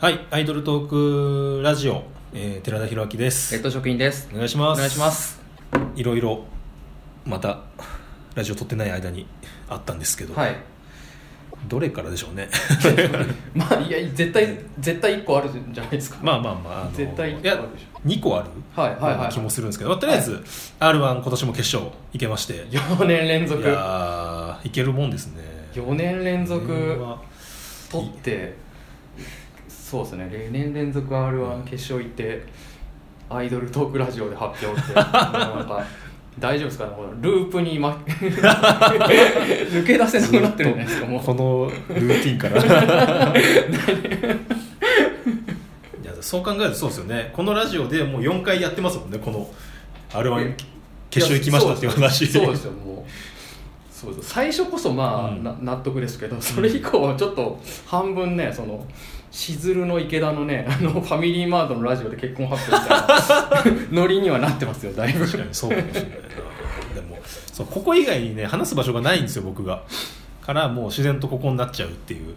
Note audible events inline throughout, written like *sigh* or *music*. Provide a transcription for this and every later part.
はい、アイドルトークラジオ、えー寺田裕明です。レッド職員です。お願いします。お願いします。いろいろ、また、ラジオ撮ってない間にあったんですけど、はい。どれからでしょうね。*laughs* まあいや絶対絶対1個あるんじゃないですか。まあまあまあ、あの絶対いや、2個あるはいはいはい。気もするんですけど、まあとりあえず、R1 今年も決勝行けまして、い4年連続。やー、いけるもんですね。4年連続。は。取ってそうですね。4年連続 r 1決勝行ってアイドルトークラジオで発表って。なんか大丈夫ですか？ねこのループに、ま、*laughs* 抜け出せなくなってるんじゃないですかもう。このルーティンから。*laughs* いやそう考えるとそうですよね。このラジオでもう4回やってますもんねこの r 1決勝行きましたっていう話。そうですよもうそうです最初こそまあ、うん。な納得ですけど *laughs* それ以降はちょっと半分ねそのしずるの池田のねあのファミリーマートのラジオで結婚発表みたいな *laughs* ノリにはなってますよだいぶ。確かにそうかもしれない。なでもそうここ以外にね話す場所がないんですよ僕が。からもう自然とここになっちゃうっていう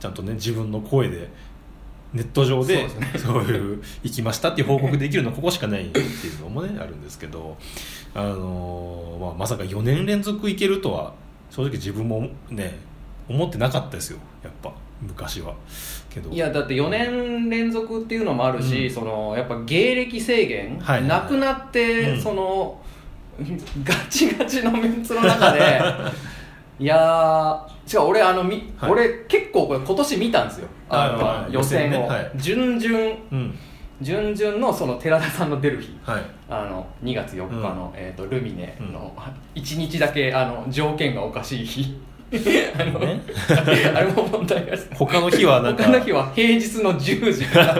ちゃんとね自分の声でネット上でそういう行きましたっていう報告できるのはここしかないっていうのもねあるんですけどあのーまあ、まさか4年連続行けるとは正直自分もね思ってなかったですよやっぱ昔は。けど。いやだって4年連続っていうのもあるし、うん。そのやっぱ芸歴制限、なくなって、うん。その *laughs* ガチガチのメンツの中で *laughs* いやー違う俺あのみ、はい。俺結構これ今年見たんですよ、はいあの予選を、ね。はい。準々うん。準々のその寺田さんの出る日。はい。あの2月4日の、えー、とルミネのうん。1日だけあの条件がおかしい日。*laughs* あの、ね *laughs* あれも問題が他の日はなんか。他の日は平日の10時から。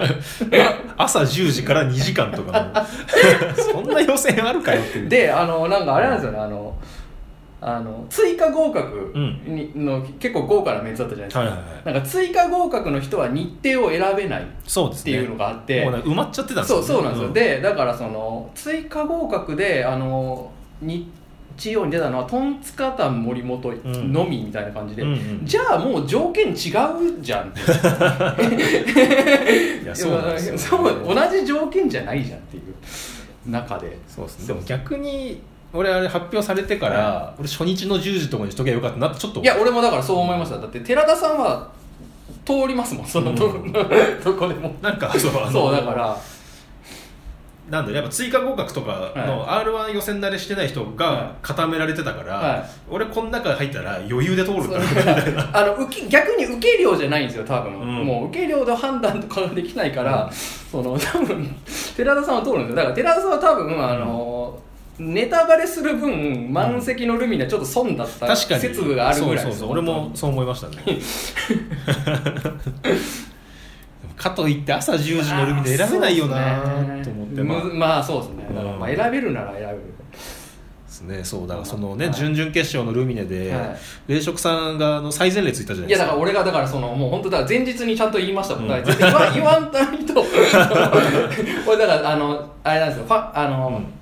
*laughs* 朝10時から2時間とか。のそんな予選あるかよっていう。であのなんかあれなんですよね。あのあの追加合格に、の結構豪華なメンツだったじゃないですか、はいはいはい。なんか追加合格の人は日程を選べないっていうのがあって、ね埋まっちゃってたんですよ、そうそうなんですよ、うでだからその追加合格であの日曜に出たのはトンツカタン森本のみみたいな感じで、うんうんじゃあもう条件違うじゃんって。*laughs* いやそうなんですよ、そう同じ条件じゃないじゃんっていう中で。そうですね。でも逆に俺あれ発表されてから、俺初日の10時とかにしとけばよかったなってちょっといや俺もだからそう思いました。だって寺田さんは通りますもんそのど,、うん。どこでも。なんかそうそうだから。なんだやっぱ追加合格とかの r 1予選慣れしてない人が固められてたから、はい。俺この中入ったら余裕で通るんだみたいな。*laughs* あの受け逆に受け量じゃないんですよ多分、うん。もう受け量で判断とかができないから、その多分寺田さんは通るんですよ。だから寺田さんは多分あの、ネタバレする分満席のルミネはちょっと損だった説があるぐらいそうそうそう。俺もそう思いましたね。*laughs* かといって朝10時のルミネ選べないよなと思って、まあ。むまあそうですね。まあうん選べるなら選べるですね。そう。だからそのね、はい。準々決勝のルミネで、はい。冷食さんがあの最前列いたじゃないですか。いやだから俺がだからそのもう本当だから前日にちゃんと言いましたもん、うん。言わ言わんと。にと俺だからあのあれなんですよ。ファあの、うん。か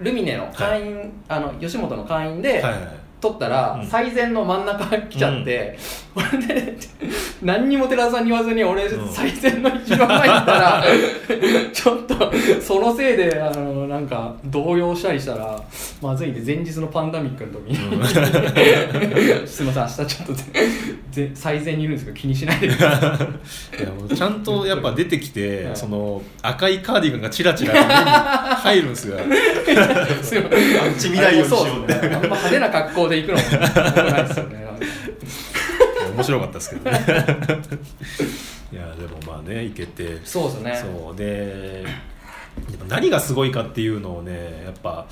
ルミネの会員、あの吉本の会員で、はいはい撮ったら、うん。最前の真ん中来ちゃって、これで *laughs* 何にも寺田さんに言わずに俺、うん。最前の一番前に行ったら *laughs* ちょっとそのせいであのなんか動揺したりしたらまずいんで前日のパンダミックの時に、*laughs* すいません。明日ちょっとぜぜ最前にいるんですけど気にしないでください。いやもうちゃんとやっぱ出てきて、はい。その赤いカーディガンがチラチラ入るんですよ。すいません。あっち見ないようにしようって。あんま派手な格好で行くのもないですよね面白かったですけどね。いやでもまあねいけて。そうですね。そう。で何がすごいかっていうのをねやっぱ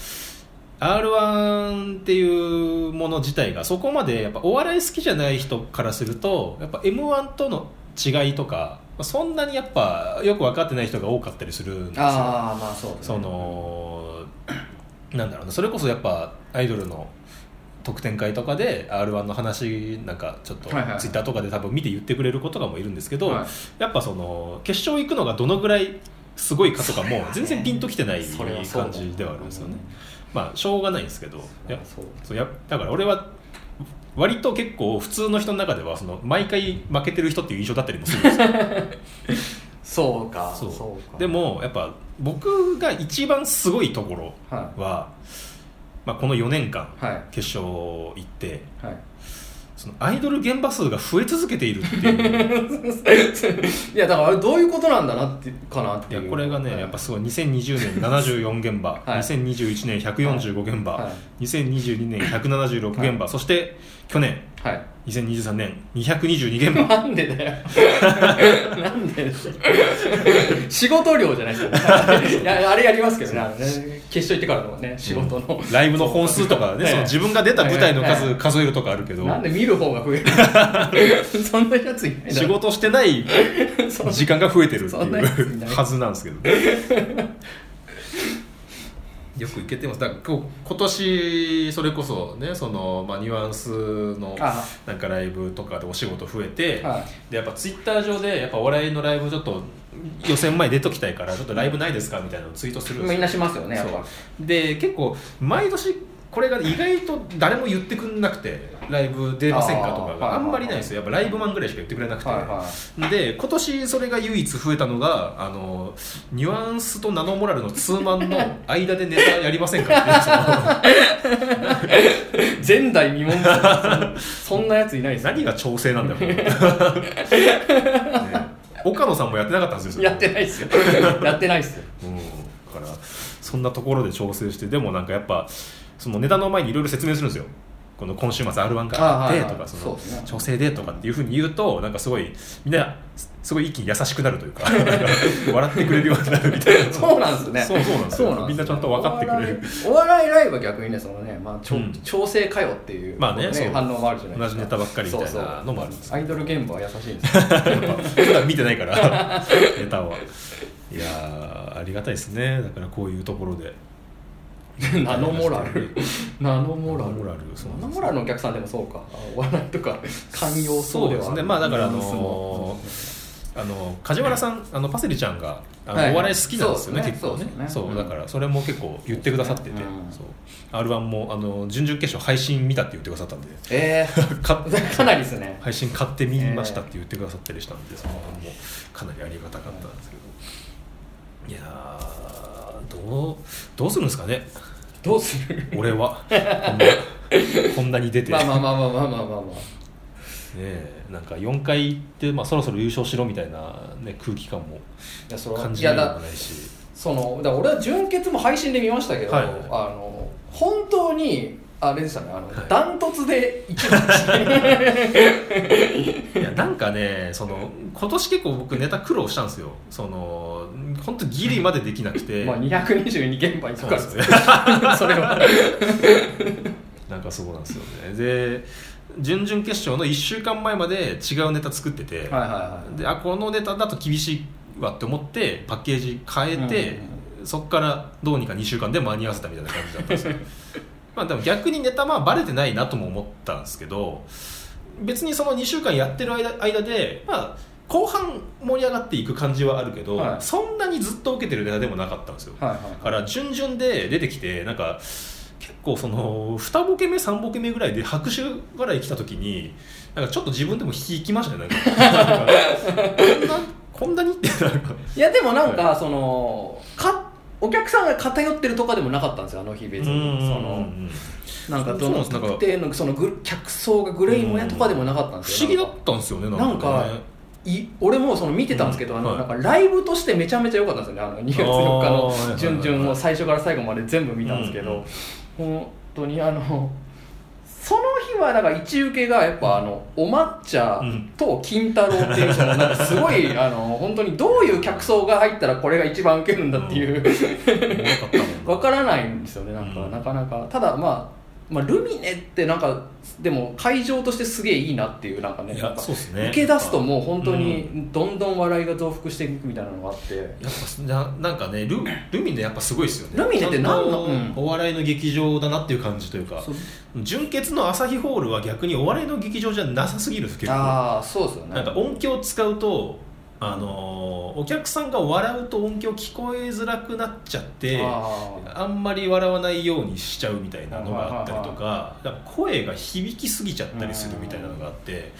r 1っていうもの自体がそこまでやっぱお笑い好きじゃない人からするとやっぱ m 1との違いとかそんなにやっぱよく分かってない人が多かったりするんですよ。ああまあそうですね。そのなんだろうなそれこそやっぱアイドルの特典会とかで r 1の話なんかちょっとツイッターとかで多分見て言ってくれる子とかもいるんですけど、はい。やっぱその決勝行くのがどのぐらいすごいかとかも全然ピンときてない感じではあるんですよね。まあしょうがないんですけどいやそうやだから俺は割と結構普通の人の中ではその毎回負けてる人っていう印象だったりもするんですよ。*laughs* そうかそう。そうか。でもやっぱ僕が一番すごいところはは、まあ、この4年間いはい。決勝行ってはい。そのアイドル現場数が増え続けているっていう。*laughs* いやだからあれどういうことなんだなってかなっていう。いやこれがね、はい。やっぱすごい2020年74現場、はい。2021年145現場、はい。2022年176現場、そして去年。はい。2023年。222現場なんでだよ。*laughs* なんで仕事量じゃないですか、ね、*laughs* いやあれやりますけどね。あのね決勝行ってからのね仕事の、ライブの本数とかね、その自分が出た舞台の数数えるとかあるけど、なんで見る方が増える *laughs* そんなやついない仕事してない時間が増えてるっていいうはずなんですけどよくいけてます。だから今年それこそねその、まあ、ニュアンスのあなんかライブとかでお仕事増えて、はでやっぱツイッター上でやっぱお笑いのライブちょっと予選前出ときたいからちょっとライブないですか？みたいなのをツイートするんですよ。みんなしますよねやっぱ。そう。で結構毎年これが意外と誰も言ってくんなくてライブ出ませんかとかが。あんまりないんですよ。やっぱライブマンぐらいしか言ってくれなくて、はいはで今年それが唯一増えたのがあのニュアンスとナノモラルのツーマンの間でネタやりませんかって *laughs* 前代未聞ですよそんなやついないですよ。何が調整なんだよ、*laughs* ね。岡野さんもやってなかったんですよ。やってないですよ。やってないですよ。うん、だからそんなところで調整してでもなんかやっぱそのネタの前にいろいろ説明するんですよ。この今週末 r 1があってとかその調整でとかっていうふうに言うとなんかすごいみんなすごい一気に優しくなるというか *laughs* 笑ってくれるようになるみたいな。そうなんですね。そうそうなんですよ。みんなちゃんと分かってくれる。お笑いライブは逆にねそのね、まあちょうん。調整かよっていう,、まあね反応もあるじゃないですか。同じネタばっかりみたいなのもあるんですアイドル現場は優しいんです普段見てないから *laughs* ネタは。いやーありがたいですね。だからこういうところで *laughs* ナノモラル？*laughs* ナノモラル？ナノモラル？ナノモラルのお客さんでもそうか。あお笑いとか寛容そうではそうですね。まあだからあのあの梶原さんあのパセリちゃんがあの、はいはい。お笑い好きなんですよねね。結構ね。そうね。そううん。だからそれも結構言ってくださってて、うん。そう。r 1もあの準々決勝配信見たって言ってくださったんで。えかー、*laughs* かなりですね。配信買ってみましたって言ってくださったりしたんで、その辺もかなりありがたかったんですけど、いやどうどうするんですかね？どうする？俺は。こんなに出て。まあまあまあまあまあまあまあ、まあ。ね、なんか4回行って、まあ、そろそろ優勝しろみたいな、ね、空気感も感じるもないし。そのだ俺は準決も配信で見ましたけど、はい、あの本当にあれでしたね。あの、はい。ダントツで一番でしたねいやなんかねその今年結構僕ネタ苦労したんですよ。その本当ギリまでできなくて、まあ222現場にかそうかるなんですよ。*laughs* それは。*laughs* なんかそうなんですよね。で準々決勝の1週間前まで違うネタ作ってて、あこのネタだと厳しいわって思ってパッケージ変えて、そこからどうにか2週間で間に合わせたみたいな感じだったんですよ *laughs* まあでも逆にネタまあバレてないなとも思ったんですけど別にその2週間やってる間間でまあ後半盛り上がっていく感じはあるけど、はい。そんなにずっと受けてるネタでもなかったんですよ、はいはいだから準々で出てきてなんか結構その2ボケ目3ボケ目ぐらいで拍手笑い来た時になんかちょっと自分でも引きましたねなんか。*laughs* こんなこんなにってなんか。いやでもなんか、そのかお客さんが偏ってるとかでもなかったんですよあの日別に。そのなんかどの特定のそのグ客層がグレーモヤとかでもなかったんですよ不思議だったんですよねなんかね。い俺もその見てたんですけど、あのなんかライブとしてめちゃめちゃ良かったんですよねあの2月4日のはい準々を最初から最後まで全部見たんですけど、うん。本当にあのその日はだから一受けがやっぱあのお抹茶と金太郎っていうそのなんかすごいあの本当にどういう客層が入ったらこれが一番受けるんだっていう。おもろからないんですよねなんか、うんなかなか。ただまあまあ、ルミネってなんかでも会場としてすげえいいなっていうなんかね。いやなんかそうですね。受け出すともう本当にどんどん笑いが増幅していくみたいなのがあって。やっぱななんかねルルミネやっぱすごいですよね。ルミネって何の？ちゃんとうん。お笑いの劇場だなっていう感じというか。そう。純潔の朝日ホールは逆にお笑いの劇場じゃなさすぎるんです結構。ああそうですよね。なんか音響使うとあのーお客さんが笑うと音響聞こえづらくなっちゃってああんまり笑わないようにしちゃうみたいなのがあったりとか声が響きすぎちゃったりするみたいなのがあって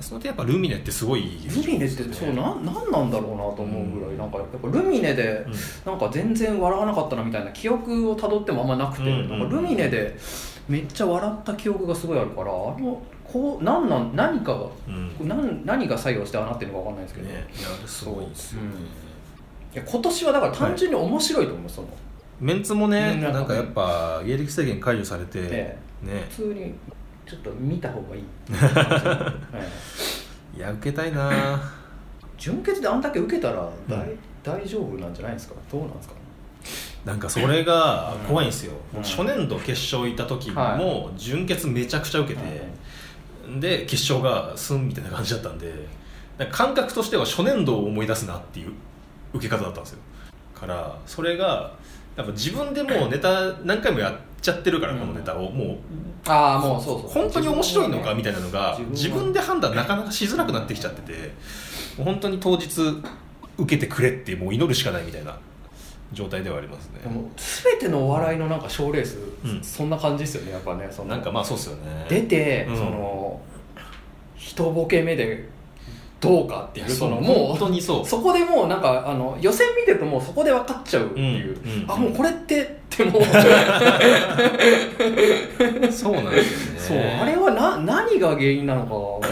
その点やっぱルミネってすごいルミネってそうなんなんなんだろうなと思うぐらいなんかやっぱルミネでうん。なんか全然笑わなかったなみたいな記憶をたどってもあんまなくて、うんうんうん。なんかルミネでめっちゃ笑った記憶がすごいあるからあのこうなんなん何かがうん。何何が作用してああなってるのかわかんないですけど、ね。いやあれすごいですよ。ね、いや今年はだから単純に面白いと思う、その。メンツもね、うんなんかやっぱ芸歴制限解除されて、えね。普通にちょっと見た方がいい、え *laughs* えいや受けたいな。*coughs* 純潔であんだけ受けたら大,、うん。大丈夫なんじゃないですか？どうなんですか？なんかそれが怖いんですよ、うん。初年度決勝行った時はも準決めちゃくちゃ受けて、で決勝がスンみたいな感じだったんで感覚としては初年度を思い出すなっていう受け方だったんですよ。からそれがやっぱ自分でもう *clears throat* ネタ何回もやっちゃってるから、うん。このネタを。もうああもうそうそう。本当に面白いのかみたいなのが自分で判断なかなかしづらくなってきちゃってて本当に当日受けてくれってもう祈るしかないみたいな状態ではありますね。全てのお笑いのなんか賞レース、うん。そんな感じですよねやっぱねその。なんかまあそうっすよね。出て、うん。その一ボケ目でどうかっていうそうそのもう本当にそう。そこでもうなんかあの予選見てるともうそこで分かっちゃうっていう、うんうんあもうこれってってもう。そうなんですそう。よねあれはな何が原因なのか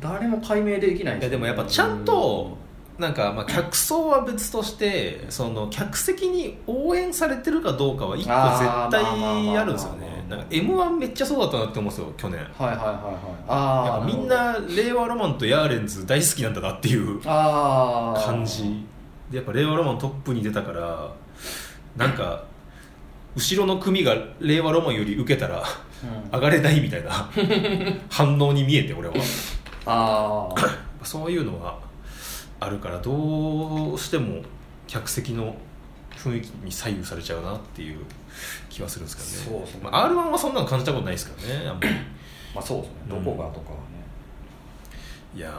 誰も解明できないいやでもやっぱちゃんとなんかまあ客層は別としてその客席に応援されてるかどうかは一個絶対あるんですよねなんか m 1めっちゃそうだったなって思うんですよ去年。はいはいはいはい。やああみんな令和ロマンとヤーレンズ大好きなんだなっていうああ感じ。でやっぱ令和ロマントップに出たからなんか後ろの組が令和ロマンより受けたらうん。上がれないみたいな反応に見えて俺は。ああそういうのがあるからどうしても客席の雰囲気に左右されちゃうなっていう気はするんですけどね。そうですね。まあ、r 1はそんなの感じたことないですからねあんまり。まあそうですね。どこがとかはね、いや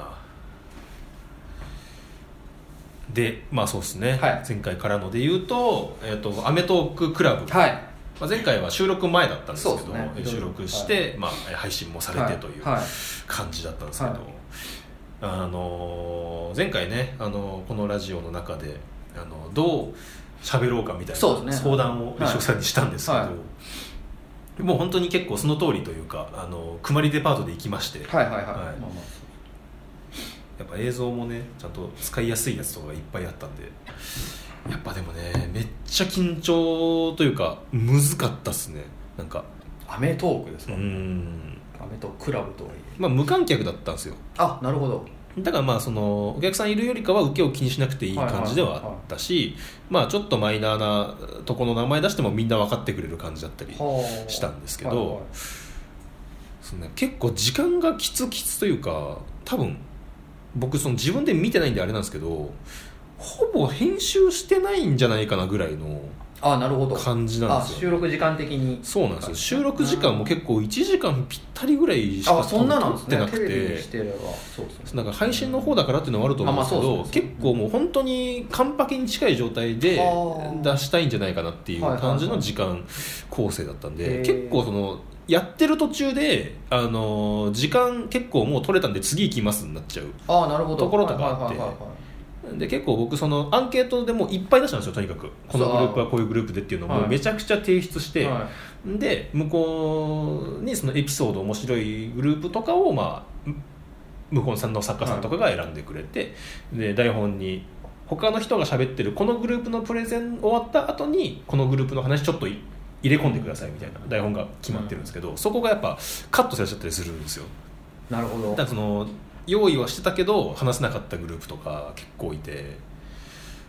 ー。でまあそうですね、はい。前回からので言うと「えー、とアメトーククラブ」はい。まあ、前回は収録前だったんですけど、ね。えー収録して、まあ、配信もされてというはい。はい感じだったんですけど、はい。あのー前回ね、あのーこのラジオの中であのどう喋ろうかみたいな相談をはい石尾さんにしたんですけど、はもう本当に結構その通りというかあのくまりデパートで行きまして、はいはいはい、はい。まあまやっぱ映像もねちゃんと使いやすいやつとかがいっぱいあったんでやっぱでもねめっちゃ緊張というかむずかったっすね。なんかあアメトークですうか、ん。アメトーククラブとはいえ。まあ無観客だったんですよ。あなるほどだからまあそのお客さんいるよりかは受けを気にしなくていい感じではあったしまあちょっとマイナーなとこの名前出してもみんな分かってくれる感じだったりはあしたんですけどはいはい。そのね結構時間がきつきつというか多分僕その自分で見てないんであれなんですけどほぼ編集してないんじゃないかなぐらいのあなるほど。感じなんあですよ。収録時間的に。そうなんですよ。収録時間も結構1時間ぴったりぐらいしか撮ってなくて。なんか配信の方だからっていうのもあると思うんですけど、結構もう本当に完パケに近い状態で出したいんじゃないかなっていう感じの時間構成だったんで、結構そのやってる途中で、あのー時間結構もう取れたんで次行きますになっちゃうあなるほど。ところとかあってで結構僕そのアンケートでもいっぱい出したんですよとにかく。このグループはこういうグループでっていうのをめちゃくちゃ提出して、はで向こうにそのエピソード面白いグループとかをまあむ向こうさんの作家さんとかが選んでくれて、で台本に他の人が喋ってるこのグループのプレゼン終わった後にこのグループの話ちょっとい入れ込んでくださいみたいな台本が決まってるんですけど、そこがやっぱカットされちゃったりするんですよ。いなるほど。だその用意はしてたけど話せなかったグループとか結構いて。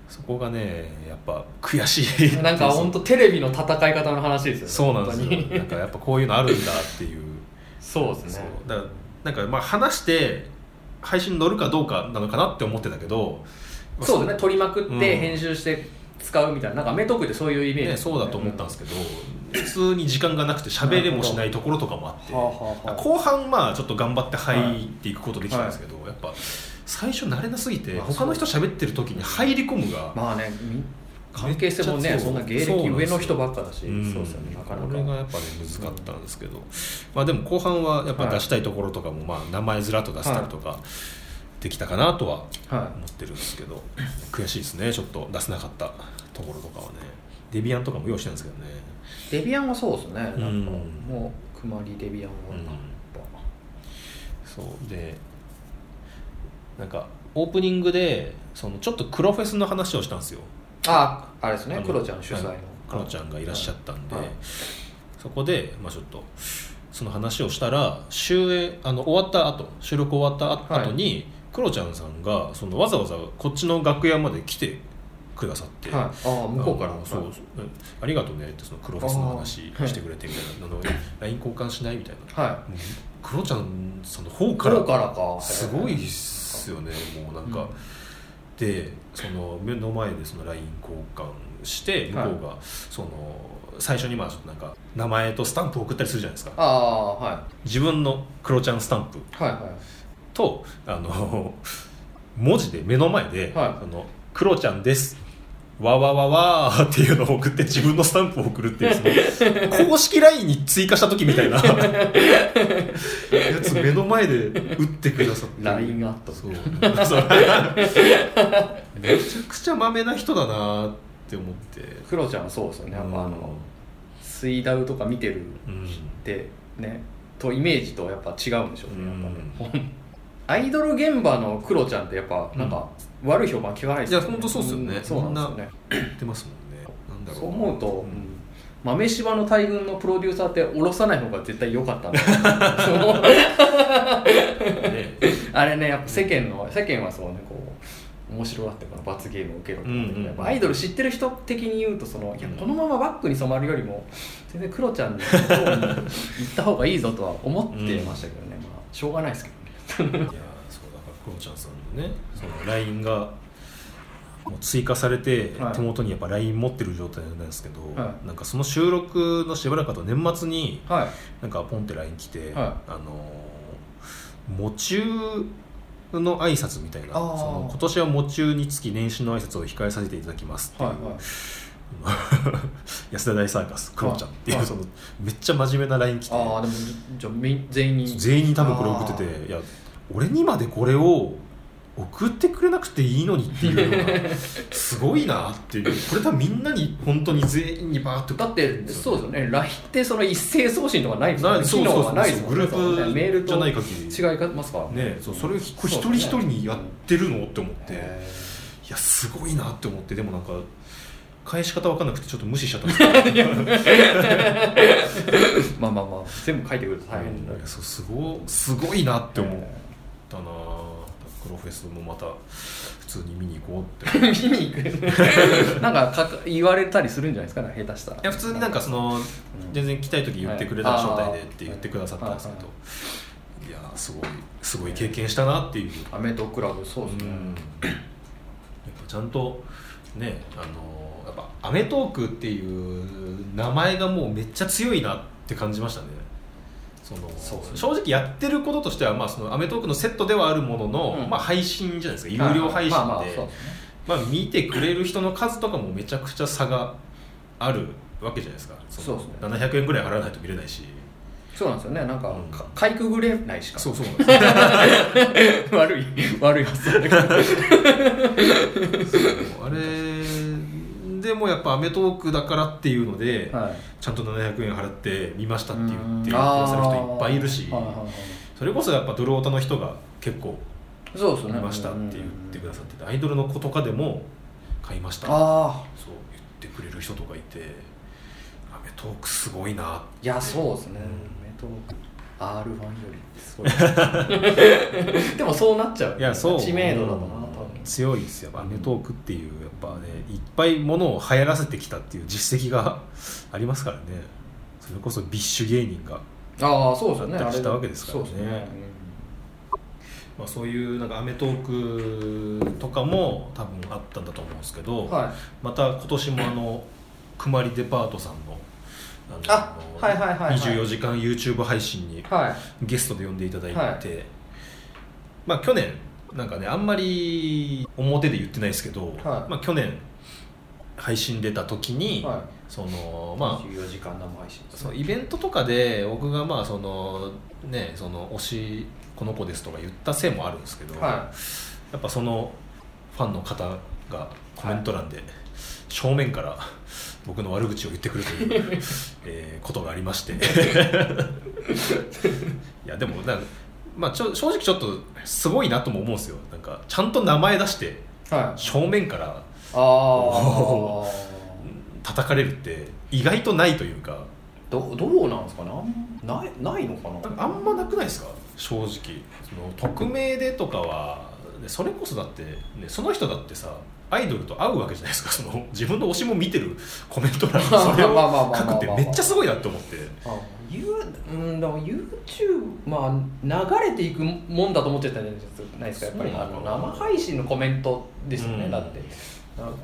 そこがねやっぱ悔しい。なんか本当テレビの戦い方の話ですよね。そうなんですよ。なんかやっぱこういうのあるんだっていう。そうですね。だからなんかまあ話して配信乗るかどうかなのかなって思ってたけど。そうですね。取りまくってうん。編集して使うみたいななんかアメトークってそういうイメージね、そうだと思ったんですけど、普通に時間がなくて喋れもしないところとかもあって、後半まあちょっと頑張って入っていくことできたんですけど、やっぱ最初慣れなすぎてまあ他の人喋ってる時に入り込むが、まあねみ関係性もねそんな芸歴上の人ばっかだしうんそうですよねなかなこれがかやっぱね難かったんですけど、まあでも後半はやっぱ出したいところとかもまあ名前ずらっと出したりとかできたかなとはは思ってるんですけど悔しいですね。ちょっと出せなかったところとかはね。デビアンとかも用意してるんですけどね。いデビアンはそうですね。なんかうんもうくまりデビアンはうん。そう。でなんかオープニングでそのちょっと黒フェスの話をしたんですよ。ぱああれですね。クロちゃん主催の。はい。クロちゃんがいらっしゃったんで、はい。はいそこで、まあ、ちょっとその話をしたら終演あの終わった後収録終わった後に、クロちゃんさんがそのわざわざこっちの楽屋まで来てくださって、はい。ああ向こうからそうそうありがとうねってその黒フェスの話してくれてみたいな、あ *laughs* の LINE 交換しないみたいな。はもうクロちゃんさんの方いからからか。すごいっすよねもうなんか、うん。でその目の前でその LINE 交換して向こうがその最初にまあなんか名前とスタンプを送ったりするじゃないですか。ああは自分のクロちゃんスタンプ。いはいはいとあの文字で目の前で「はい。あのクロちゃんです」わわわわーっていうのを送って自分のスタンプを送るっていうその公式 LINE に追加した時みたいな。やつ目の前で打ってくださって LINE アットそう。そう。めちゃくちゃまめな人だなって思って。クロちゃんはそうですよね。やっぱあの水ダウとか見てるうんってね。とイメージとやっぱ違うんでしょうね。やっぱうねアイドル現場のクロちゃんってやっぱなんか悪い評判聞かないですいや本当そうっすよね。んそうなんですよね。言ってますもんね。なんだろう。そう。思うと、ん。うん豆柴の大群のプロデューサーって下ろさない方が絶対良かったんだあれねやっぱ世間の世間はそうねこう面白がってこの罰ゲームを受けろとか、うんうんアイドル知ってる人的に言うとそのいやうんこのままバックに染まるよりも全然クロちゃんの方に行った方がいいぞとは思ってましたけどね、まあしょうがないですけどねいやそうだからクロちゃんさんのねその LINE がもう追加されてはい。手元にやっぱ LINE 持ってる状態なんですけど、はなんかその収録のしばらく後年末にはい。なんかポンって LINE 来て、はい。あの喪中の挨拶みたいなその今年は喪中につき年始の挨拶を控えさせていただきますっていう、はいはい *laughs* 安田大サーカスクロちゃんっていう、はいそのめっちゃ真面目な LINE 来て。ああでもじゃ全員に。全員に多分これ送ってていや俺にまでこれを送ってくれなくていいのにっていうのが *laughs* すごいなっていう。これ多分みんなに本当に全員にバーってだってそうですよね。LINE ってその一斉送信とかないですよね。機能そうそうがないですもんグループメールとじゃない限り。違いますから。ねそうそれを一人一人にやってるのって思って。いへやすごいなって思って。でもなんか返し方わかんなくてちょっと無視しちゃったんですけどーまあまあまあ全部書いてくると大変だい。やそうすごすごいなって思ったなクロフェスもまた普通に見に行こうって。い見に行くなんかか言われたりするんじゃないですかね下手したら。や普通になんかその全然来たい時言ってくれたらはい招待でって言ってくださったんですけど。い。やすごいすごい経験したなっていう。アメトークラブそうですね、うん。やっぱちゃんとねあのやっぱ『アメトーーク』っていう名前がもうめっちゃ強いなって感じましたね。その正直やってることとしては、まあ、そのアメトーークのセットではあるものの、うん。まあ、配信じゃないですか。有料配信で、見てくれる人の数とかもめちゃくちゃ差があるわけじゃないですか。そうですね。の700円ぐらい払わないと見れないし。そうなんですよね。なんか、うん。かかいくぐれないしか。そうそうなんですよ。*laughs* 悪い悪い発想だけど。*laughs* あれでもやっぱ『アメトーーク』だからっていうので、はい。ちゃんと700円払って見ましたって言ってうん。くださる人いっぱいいるしあーはいはいはいそれこそやっぱドルオタの人が結構そうですね。見ましたって言ってくださっててアイドルの子とかでも買いました。そうああ言ってくれる人とかいて『アメトーーク』すごいな。っていやそうですね、うん。アメトーク R1 よりすごい。*laughs* でもそうなっちゃう。いやそう。知名度だとな多分強いですよ。やっぱ『アメトーーク』っていうやっぱねいっぱいものを流行らせてきたっていう実績が *laughs* ありますからね。それこそ BiSH芸人がああそうですよね。したわけですからね。まあ、そういうなんか『アメトーーク』とかも多分あったんだと思うんですけど、うんはい。また今年もあのくまりデパートさんのあのあはいはいはいはい。24時間 YouTube 配信にはい。ゲストで呼んでいただいて、はい。まあ、去年なんかねあんまり表で言ってないですけど、はい。まあ、去年配信出た時に、はそのまあ24時間生配信そのイベントとかで僕がまあそのねその推しこの子ですとか言ったせいもあるんですけど、はやっぱそのファンの方がコメント欄で正面から僕の悪口を言ってくるという、*laughs* えーことがありまして。*laughs* いやでもなんかまあ、ちょ正直ちょっとすごいなとも思うんですよ。なんかちゃんと名前出してはい。正面からああ叩かれるって意外とないというか。どどうなんですかねないないのかな？あんまなくないですか？正直。その匿名でとかはでそれこそだって、ね、その人だってさアイドルと会うわけじゃないですか。その自分の推しも見てるコメント欄にそれを書くってめっちゃすごいなって思って。あゆうんでも YouTube まあ流れていくもんだと思ってたんじゃないですかやっぱり。あの生配信のコメントですよね、うん。だって。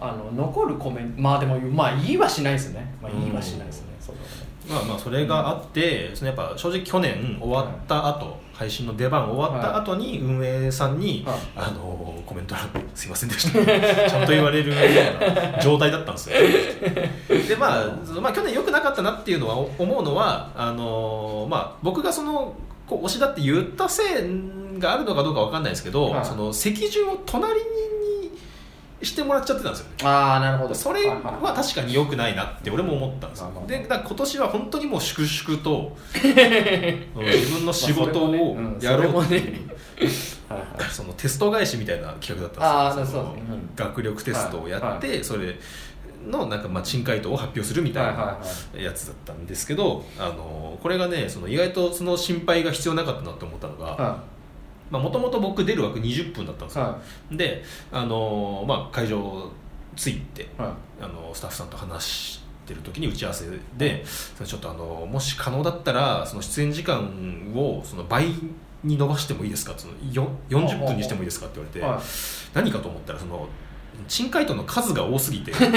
あの残るコメントまあでもまあ言いはしないですね。まあ言いはしないですね、そうだねまあまあそれがあってそのやっぱ正直去年終わった後、配信の出番終わった後に運営さんに、はい。あのコメント欄すいませんでした。*laughs* ちゃんと言われるような状態だったんですよ。でまあ、まあ去年良くなかったなっていうのは思うのはあのまあ僕がそのこう推しだって言ったせいがあるのかどうかわかんないですけど、はい。その席順を隣にしてもらっちゃってたんですよ。ねああなるほど。それは確かに良くないなって俺も思ったんですよ。でだから今年は本当にもう粛々と *laughs* うん自分の仕事をやろうっていう *laughs* はいはい。そのテスト返しみたいな企画だったんですよ。ねうん。学力テストをやはいってそれのなんかまあ珍回答を発表するみたいはいはいなはい。やつだったんですけどあのこれがねその意外とその心配が必要なかったなと思ったのがはもともと僕出る枠20分だったんですよ。い。はであのまあ会場着いていはい。あのスタッフさんと話してる時に打ち合わせでちょっとあのもし可能だったらその出演時間をその倍に伸ばしてもいいですか？そのよ40分にしてもいいですかって言われてはい。何かと思ったらその珍回答の数が多すぎて紹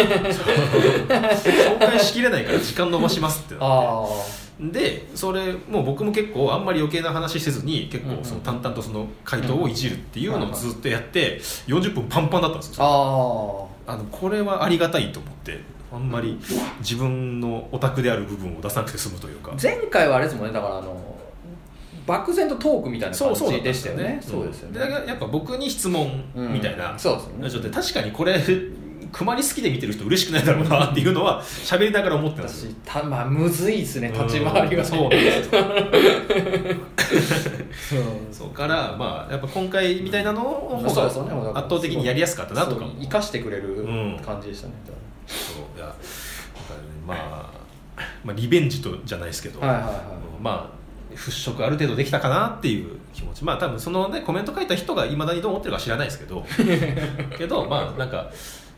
介しきれないから時間伸ばしますってなっあてでそれもう僕も結構あんまり余計な話せずに結構その淡々とその回答をいじるっていうのをずっとやって40分パンパンだったんですあよ。ああのこれはありがたいと思ってあんまり自分のオタクである部分を出さなくて済むというか。前回はあれですもんねだからあの漠然とトークみたいな感じでしたよね。そうですよね。でだからやっぱ僕に質問みたいな、うん。そうですよね。確かにこれ熊に好きで見てる人嬉しくないだろうなっていうのは喋りながら思ってたんです。よ私たまあむずいですね立ち回りがうんそうなんです。よそう。そうからまあやっぱ今回みたいなのの方がそうですよね。圧倒的にやりやすかったなとかも。生かしてくれるうん。感じでしたね、そういやだからねまあ、まあリベンジとじゃないですけど、はいはいはい。うんまあ払拭ある程度できたかなっていう気持ち。まあ多分そのねコメント書いた人がいまだにどう思ってるか知らないですけど。*laughs* けどまあなんか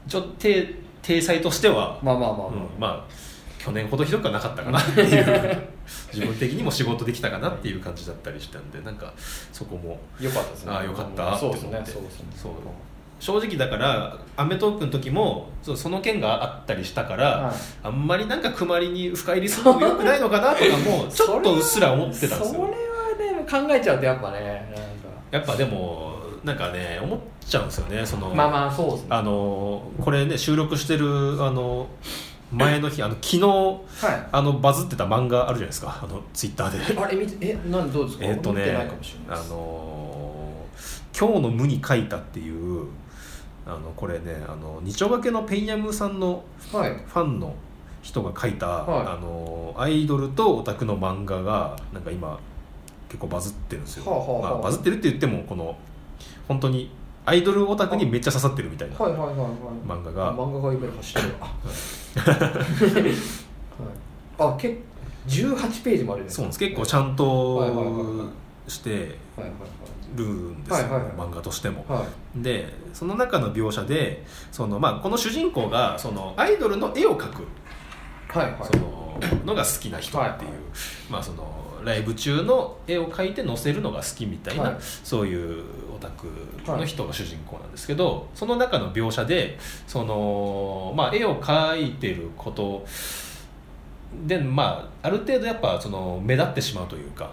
ちょっと体体裁としては、まあまあまあまあ、うんまあ去年ほどひどくはなかったかなっていう。*laughs* 自分的にも仕事できたかなっていう感じだったりしたんでなんかそこもよかったですね。ああよかったってそう思って。ですねそうですね。そう。正直だから『アメトーーク』の時もその件があったりしたから、はい。あんまりなんか曇りに深入りするのもよくないのかなとかも *laughs* ちょっとうっすら思ってたんですよ。それはね考えちゃうとやっぱねやっぱでもなんかね思っちゃうんですよねそのまあまあそうですね。あのこれね収録してるあの前の日あの昨日はい。あのバズってた漫画あるじゃないですかあのツイッターで。あれ見てえなんどうですか？えっとねあのー今日の無に書いたっていうあのこれねあの二丁掛けのペンヤムさんのはい。ファンの人が書いた、はい。あのアイドルとオタクの漫画がなんか今結構バズってるんですよ、はあはあはあまあ、バズってるって言ってもこの本当にアイドルオタクにめっちゃ刺さってるみたいなはいはいはいはい。漫画が、漫画が今走ってるあ *laughs* はい。あ結構18ページもあるそうなんです。結構ちゃゃんとしてるんです漫画としても。でその中の描写でその、まあ、この主人公がそのアイドルの絵を描く。はいはい。そののが好きな人っていう、はい。まあ、そのライブ中の絵を描いて載せるのが好きみたいな、はい。そういうオタクの人が主人公なんですけど、その中の描写でその、まあ、絵を描いてることで、まあ、ある程度やっぱその目立ってしまうというか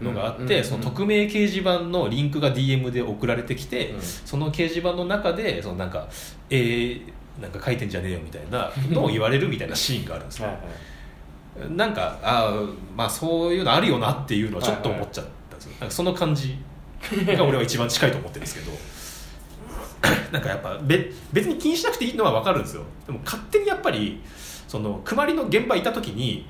のがあって、うんその匿名掲示板のリンクが DM で送られてきて、うん。その掲示板の中でそのなんか「えー、なんか書いてんじゃねえよ」みたいなのを言われるみたいなシーンがあるんですよ。はいはいなんかあーまあそういうのあるよなっていうのはちょっと思っちゃったんですよ、なんかその感じが俺は一番近いと思ってるんですけど。*clears throat* なんかやっぱべ別に気にしなくていいのは分かるんですよ。でも勝手にやっぱりそのくまりの現場いた時に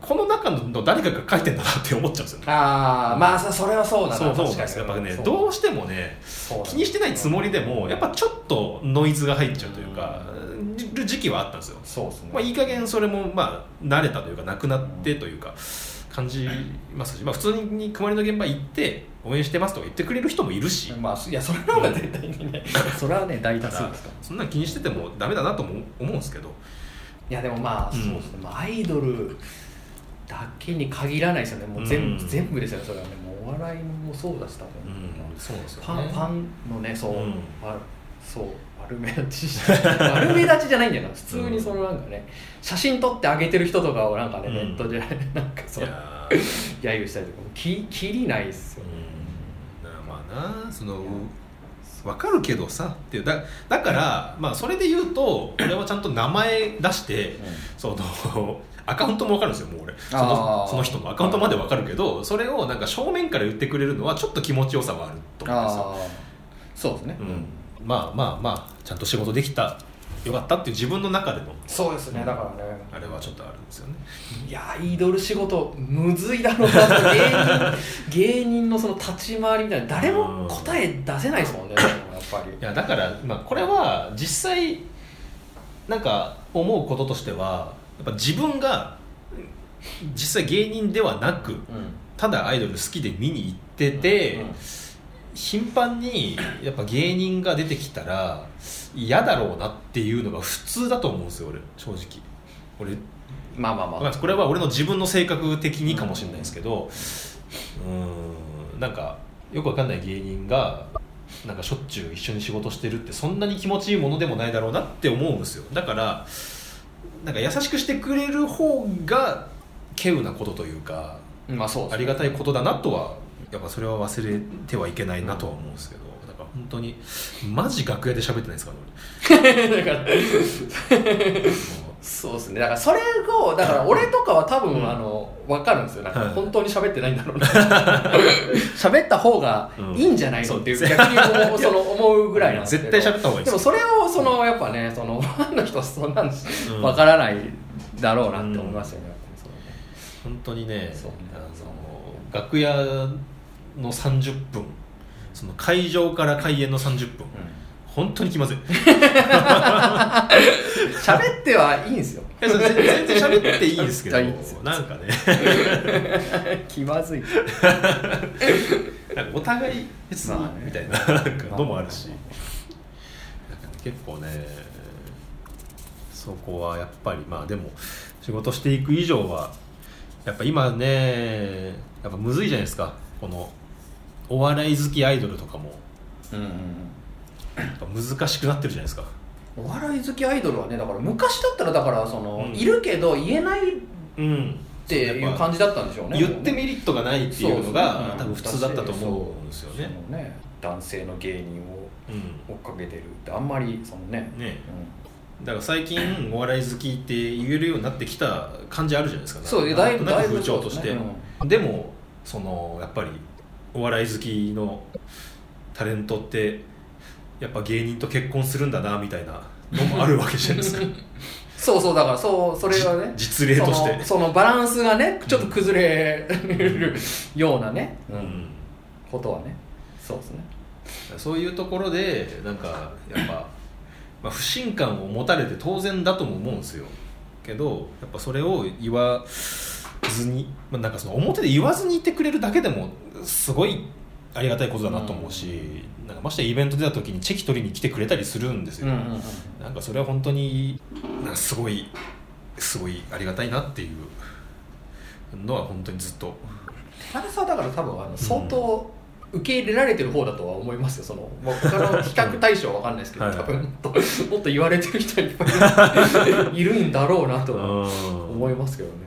この中の誰かが書いてんだなって思っちゃうんですよ。ねああまあそそれはそうだなそうそうですよ。やっぱねどうしてもね気にしてないつもりでもやっぱちょっとノイズが入っちゃうというかる時期はあったんですよそうですね。まあ、いい加減それもまあ慣れたというかなくなってというか感じますし、まあ、普通に曇りの現場行って応援してますとか言ってくれる人もいるし。まあいやそれの方が絶対にね。それはね大多数ですか。らそんな気にしててもダメだなとも思うんですけど。いやでもまあうん。そうですね、まあ、アイドルだけに限らないですよね。もう全部,、うん。全部ですよねそれはね。もうお笑いもそうだし多分、うん。そうですよファンファンのねそう、うん。あそう悪目立ちし *laughs* 悪目立ちじゃないんだよな普通に。そのなんかね写真撮ってあげてる人とかをなんかね、うん。ネットでなんかいそう揶揄したりとか。もききりないっすよ、うん。まあなその分かるけどさっていう。だだから、まあ、それで言うと俺はちゃんと名前出してその *laughs* アカウントも分かるんですよもう俺。そあのー。その人のアカウントまで分かるけどそれをなんか正面から言ってくれるのはちょっと気持ちよさはあると思うんですそうですね、うん、まあまあまあちゃんと仕事できたよかったっていう自分の中でのそうですねだからね。あれはちょっとあるんですよね。いやアイドル仕事むずいだろうなと芸人芸人のその立ち回りみたいな誰も答え出せないですもんねやっぱり。いやだから、まあ、これは実際なんか思うこととしてはやっぱ自分が実際芸人ではなくただアイドル好きで見に行ってて、うん頻繁にやっぱ芸人が出てきたら嫌だろうなっていうのが普通だと思うんですよ俺。正直。俺まあまあまあ。まあこれは俺の自分の性格的にかもしれないですけどうーんなんかよくわかんない芸人がなんかしょっちゅう一緒に仕事してるってそんなに気持ちいいものでもないだろうなって思うんですよ。だからなんか優しくしてくれる方が稀有なことというかまあそうね。ありがたいことだなとはやっぱそれは忘れてはいけないなとは思うんですけどだから本当にマジ楽屋で喋ってないですからねだから *laughs* そうですね。だからそれをだから俺とかは多分、うん。あの分かるんですよ。なんかはい。本当に喋ってないんだろうな。喋った方がいいんじゃないのっていう逆に思う *laughs* その思うぐらいなんですけど。絶対喋った方がいいでもそれをそのやっぱねその *laughs* ファンの人はそんなんうん。分からないだろうなって思いますよね、やっぱりそのね本当にね楽屋の30分。その会場から開演の30分。本当に気まずい。い *laughs* 喋ってはいいんですよ。全然喋っていいですけど *laughs* なんかね。気まずい。*laughs* お互い別にみたいな。なんかのもあるし。結構ねそこはやっぱりまあでも仕事していく以上はやっぱ今ねやっぱむずいじゃないですか。このお笑い好きアイドルとかもうんうんやっぱ難しくなってるじゃないですか。お笑い好きアイドルはねだから昔だったらだからその、うん。いるけど言えないっうん。ていう感じだったんでしょうね。言ってメリットがないっていうのが多分普通だったと思うんですよね。ね。男性の芸人うん。を追っかけてるってあんまりそのね。ね。だから最近 *clears throat* お笑い好きって言えるようになってきた感じあるじゃないですか。そうだいぶ風潮として、そうですでもそのやっぱりお笑い好きのタレントってやっぱ芸人と結婚するんだなみたいなのもあるわけじゃないですか。*laughs* そうそうだからそうそれはねじ実例として。そのバランスがねちょっと崩れるようなね、ううんん。ことはね。そうですね。そういうところでなんかやっぱ、まあ、不信感を持たれて当然だとも思うんですよ。けどやっぱそれを言わずに、まあ、なんかその表で言わずにいてくれるだけでもすごいありがたいことだなと思うし、なんかましてやイベント出た時にチェキ取りに来てくれたりするんですよ、なんかそれは本当になんかすごいすごいありがたいなっていうのは本当にずっと。田中さんはだから多分あの相当受け入れられてる方だとは思いますよ。その、まあ、他の *laughs* 比較対象は分かんないですけどはい。多分もっともっと言われてる人いっぱいいるんだろうなとは思いますけどね